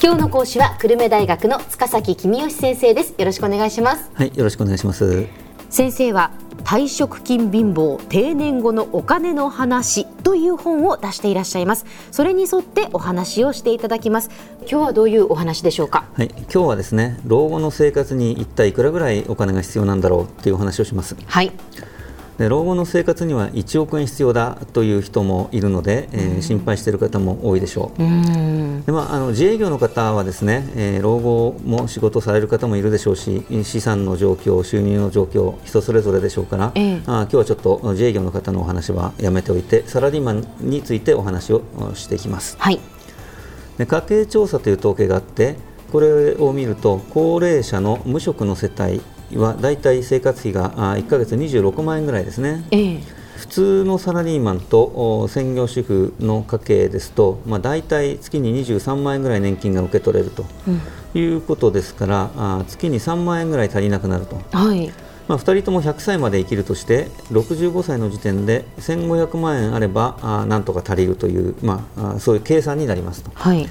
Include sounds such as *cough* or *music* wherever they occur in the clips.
今日の講師は久留米大学の塚崎君吉先生です。よろしくお願いします。はいよろしくお願いします。先生は退職金貧乏定年後のお金の話という本を出していらっしゃいます。それに沿ってお話をしていただきます。今日はどういうお話でしょうか？はい今日はですね老後の生活に一体いくらぐらいお金が必要なんだろうっていうお話をします。はいで老後の生活には1億円必要だという人もいるので、えー、心配している方も多いでしょう。うでまあ、あの自営業の方はですね、えー、老後も仕事される方もいるでしょうし資産の状況、収入の状況人それぞれでしょうから、えー、あ今日はちょっと自営業の方のお話はやめておいてサラリーマンについてお話をしていきます。はい、で家計調査という統計があってこれを見ると高齢者の無職の世帯はだいたい生活費が1か月26万円ぐらいですね。えー、普通のサラリーマンと専業主婦の家計ですと、まあ、大体月に23万円ぐらい年金が受け取れるということですから、うん、月に3万円ぐらい足りなくなると。はいまあ、2人とも100歳まで生きるとして65歳の時点で1500万円あればあなんとか足りるという、まあ、そういう計算になりますと。はい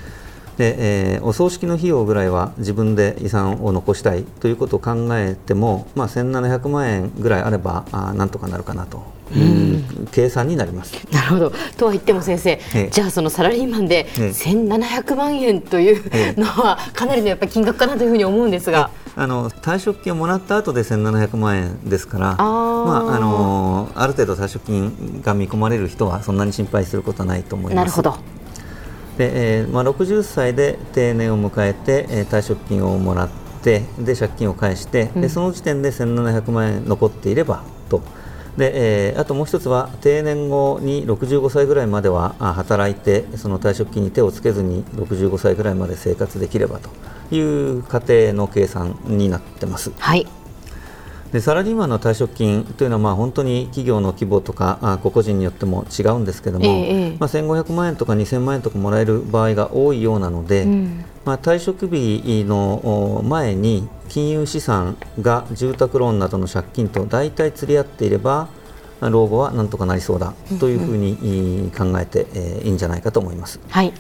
で、えー、お葬式の費用ぐらいは自分で遺産を残したいということを考えても、まあ、1700万円ぐらいあればあなんとかなるかなと。いう計算になります。なるほど。とは言っても先生、えじゃあそのサラリーマンで1700万円というのはかなりのやっぱり金額かなというふうに思うんですが。あの退職金をもらった後で1700万円ですからあ、まあ、あのある程度退職金が見込まれる人はそんなに心配することはないと思います。なるほどで、えーまあ、60歳で定年を迎えて、えー、退職金をもらってで借金を返して、うん、でその時点で1700万円残っていればと。で、えー、あともう一つは定年後に65歳ぐらいまでは働いてその退職金に手をつけずに65歳ぐらいまで生活できればという過程の計算になってます。はいでサラリーマンの退職金というのはまあ本当に企業の規模とかあ個々人によっても違うんですけども、ええ、まあ、1500万円とか2000万円とかもらえる場合が多いようなので、うん、まあ、退職日の前に金融資産が住宅ローンなどの借金と大体釣り合っていれば老後はなんとかなりそうだというふうに考えて、えいいんじゃないかと思います。はい。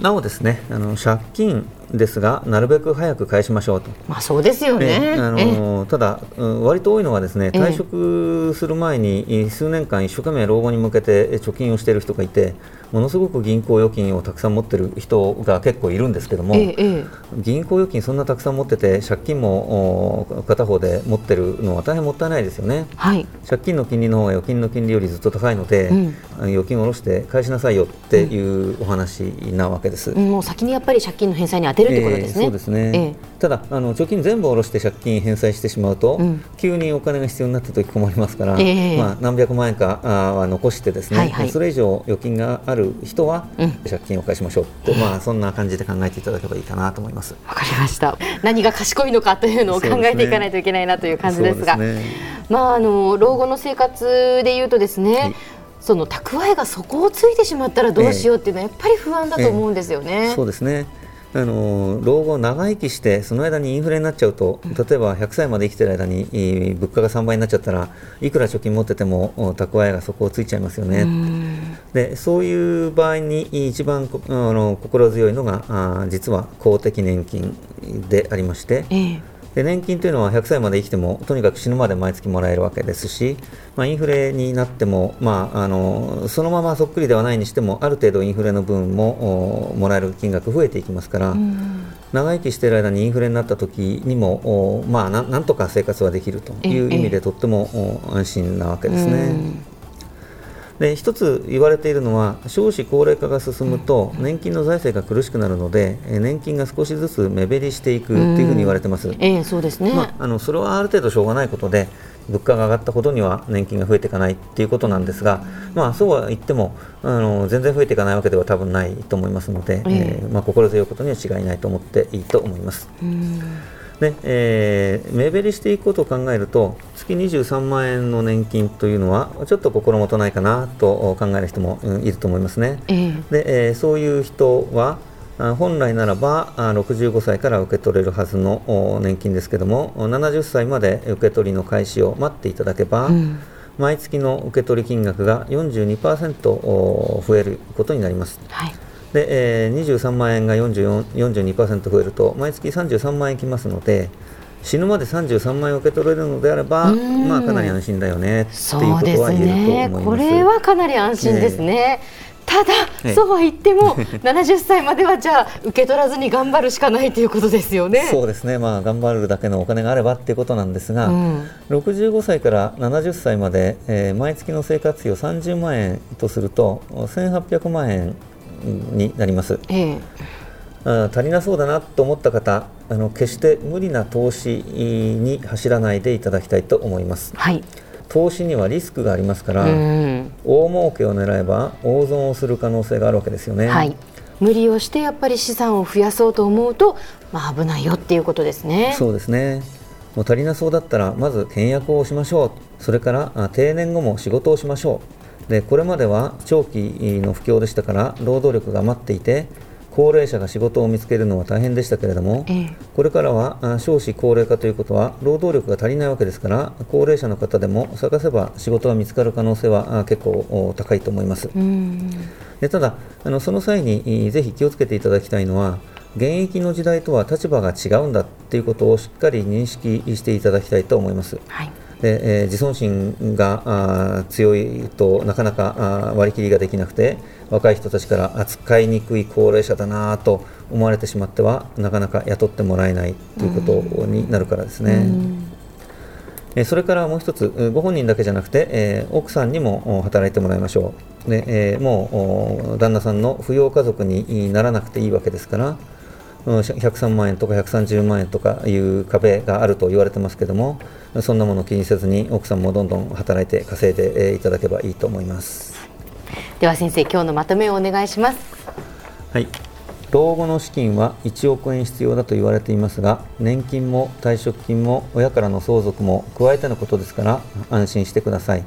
なおですねあの借金ですがなるべく早く返しましょうと。まあそうですよね。あのただ、うん、割と多いのはですね退職する前に数年間一生懸命老後に向けて貯金をしている人がいてものすごく銀行預金をたくさん持っている人が結構いるんですけども、ええ、銀行預金そんなたくさん持ってて借金も片方で持ってるのは大変もったいないですよね。はい、借金の金利の方が預金の金利よりずっと高いので、うん、預金を下ろして返しなさいよっていうお話なわけです。うん、もう先にやっぱり借金の返済にてるってことですね。えー、そうですね、えー、ただあの貯金全部下ろして借金返済してしまうと、うん、急にお金が必要になった時困りますから、えー、まあ、何百万円かあは残してですね、それ以上預金がある人は借金を返しましょうって、まあ、そんな感じで考えていただければいいかなと思います。わかりました。何が賢いのかというのを考えていかないといけないなという感じですが、ね、まあ、あの老後の生活でいうとですね、はい。その蓄えが底をついてしまったらどうしようっていうのはやっぱり不安だと思うんですよね。ええそうですねあの老後、長生きしてその間にインフレになっちゃうと例えば100歳まで生きてる間に物価が3倍になっちゃったらいくら貯金持ってても蓄えが底をついちゃいますよね。でそういう場合に一番あの心強いのがあ実は公的年金でありまして、ええで年金というのは100歳まで生きてもとにかく死ぬまで毎月もらえるわけですし、まあ、インフレになっても、まあ、あのそのままそっくりではないにしてもある程度インフレの分ももらえる金額増えていきますから、うん、長生きしている間にインフレになった時にも、まあ、なんとか生活はできるという意味でとっても安心なわけですね。うんで一つ言われているのは少子高齢化が進むと年金の財政が苦しくなるので年金が少しずつ目減りしていくというふうに言われてます。えー、そうですね、まあ、あのそれはある程度しょうがないことで物価が上がったほどには年金が増えていかないということなんですが、まあ、そうは言ってもあの全然増えていかないわけでは多分ないと思いますので、えー、えー、まあ、心強いことには違いないと思っていいと思います。で、えー、目減りしていくことを考えると月23万円の年金というのはちょっと心もとないかなと考える人もいると思いますね。えー、で、えー、そういう人は本来ならば65歳から受け取れるはずの年金ですけども70歳まで受け取りの開始を待っていただけば、うん、毎月の受け取り金額が42%増えることになります。はいで、えー、23万円が42%増えると毎月33万円きますので死ぬまで33万円受け取れるのであれば、まあ、かなり安心だよねっていうことは言えると思います。ね、これはかなり安心ですね、えーただ、そうは言っても *laughs* 70歳まではじゃあ受け取らずに頑張るしかないということですよね。そうですね、まあ、頑張るだけのお金があればっていうことなんですが、うん、65歳から70歳まで、えー、毎月の生活費を30万円とすると1800万円になります。えー、足りなそうだなと思った方あの決して無理な投資に走らないでいただきたいと思います。はい投資にはリスクがありますから、大儲けを狙えば大損をする可能性があるわけですよね。はい、無理をしてやっぱり資産を増やそうと思うと、まあ、危ないよっていうことですね。そうですねもう足りなそうだったらまず倹約をしましょうそれから定年後も仕事をしましょうでこれまでは長期の不況でしたから労働力が余っていて高齢者が仕事を見つけるのは大変でしたけれども、ええ、これからは少子高齢化ということは労働力が足りないわけですから高齢者の方でも探せば仕事が見つかる可能性は結構高いと思います。でただあのその際にぜひ気をつけていただきたいのは現役の時代とは立場が違うんだということをしっかり認識していただきたいと思います。はいでえー、自尊心があ強いとなかなかあ割り切りができなくて若い人たちから扱いにくい高齢者だなと思われてしまってはなかなか雇ってもらえないということになるからですね。えそれからもう一つご本人だけじゃなくて、えー、奥さんにも働いてもらいましょうで、えー、もう旦那さんの扶養家族にならなくていいわけですから103万円とか130万円とかいう壁があると言われてますけどもそんなものを気にせずに奥さんもどんどん働いて稼いでいただけばいいと思います。では先生今日のまとめをお願いします。はい。老後の資金は1億円必要だと言われていますが年金も退職金も親からの相続も加えてのことですから安心してください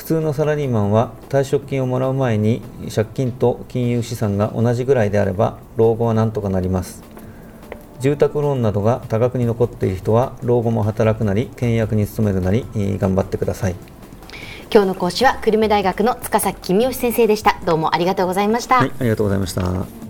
普通のサラリーマンは退職金をもらう前に借金と金融資産が同じぐらいであれば老後はなんとかなります。住宅ローンなどが多額に残っている人は老後も働くなり倹約に努めるなり頑張ってください。今日の講師は久留米大学の塚崎君吉先生でした。どうもありがとうございました、はい、ありがとうございました